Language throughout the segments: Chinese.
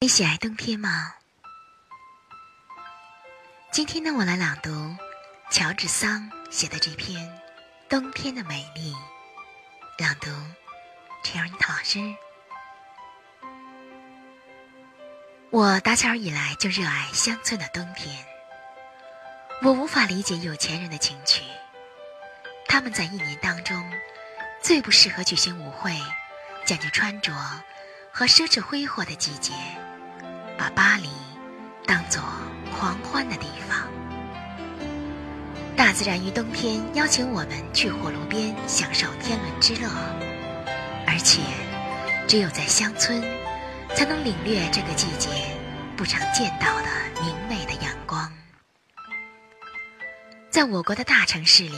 你喜爱冬天吗？今天呢，我来朗读乔治桑写的这篇《冬天的美丽》。朗读陈尔妮老师。我打小以来就热爱乡村的冬天。我无法理解有钱人的情趣，他们在一年当中最不适合举行舞会、讲究穿着和奢侈挥霍的季节。把巴黎当作狂欢的地方，大自然于冬天邀请我们去火炉边享受天伦之乐，而且只有在乡村才能领略这个季节不常见到的明媚的阳光。在我国的大城市里，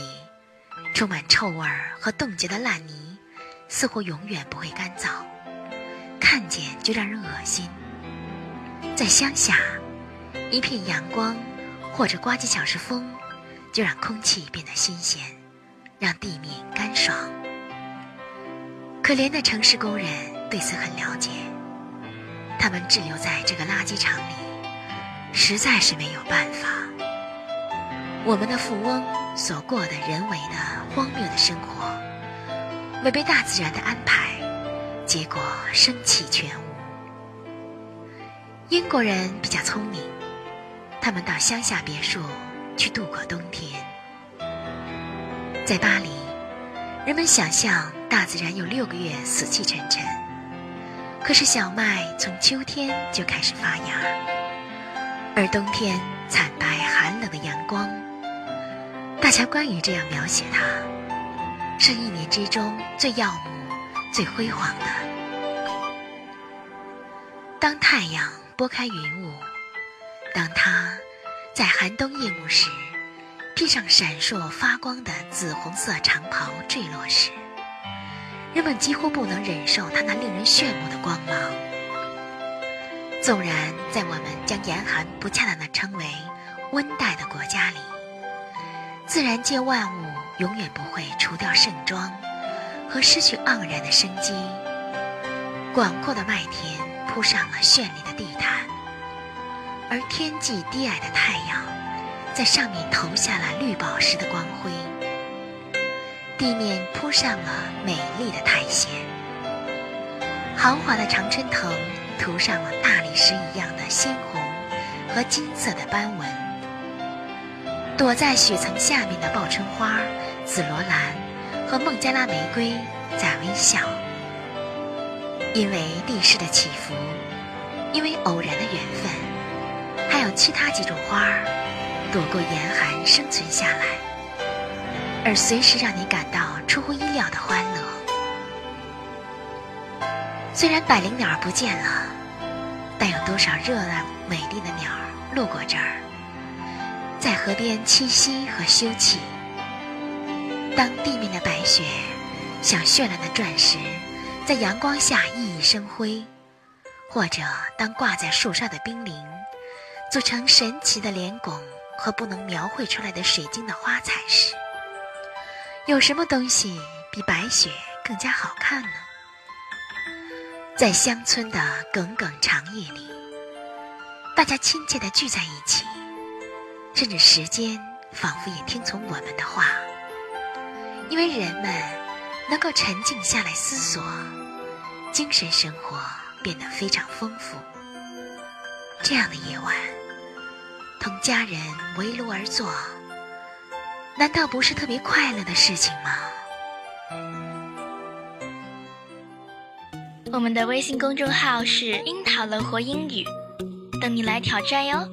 充满臭味和冻结的烂泥似乎永远不会干燥，看见就让人恶心。在乡下，一片阳光，或者刮几小时风，就让空气变得新鲜，让地面干爽。可怜的城市工人对此很了解，他们滞留在这个垃圾场里，实在是没有办法。我们的富翁所过的人为的荒谬的生活，违背大自然的安排，结果生气全无。英国人比较聪明，他们到乡下别墅去度过冬天。在巴黎，人们想象大自然有六个月死气沉沉，可是小麦从秋天就开始发芽，而冬天惨白寒冷的阳光。大乔关于这样描写它，是一年之中最耀目、最辉煌的。当太阳。拨开云雾，当它在寒冬夜幕时披上闪烁发光的紫红色长袍坠落时，人们几乎不能忍受它那令人炫目的光芒。纵然在我们将严寒不恰当的称为温带的国家里，自然界万物永远不会除掉盛装和失去盎然的生机。广阔的麦田。铺上了绚丽的地毯，而天际低矮的太阳在上面投下了绿宝石的光辉。地面铺上了美丽的苔藓，豪华的常春藤涂上了大理石一样的鲜红和金色的斑纹。躲在雪层下面的报春花、紫罗兰和孟加拉玫瑰在微笑。因为地势的起伏，因为偶然的缘分，还有其他几种花儿躲过严寒生存下来，而随时让你感到出乎意料的欢乐。虽然百灵鸟不见了，但有多少热闹美丽的鸟儿路过这儿，在河边栖息和休憩。当地面的白雪像绚烂的钻石。在阳光下熠熠生辉，或者当挂在树上的冰凌组成神奇的脸拱和不能描绘出来的水晶的花彩时，有什么东西比白雪更加好看呢？在乡村的耿耿长夜里，大家亲切地聚在一起，甚至时间仿佛也听从我们的话，因为人们。能够沉静下来思索，精神生活变得非常丰富。这样的夜晚，同家人围炉而坐，难道不是特别快乐的事情吗？我们的微信公众号是“樱桃乐活英语”，等你来挑战哟。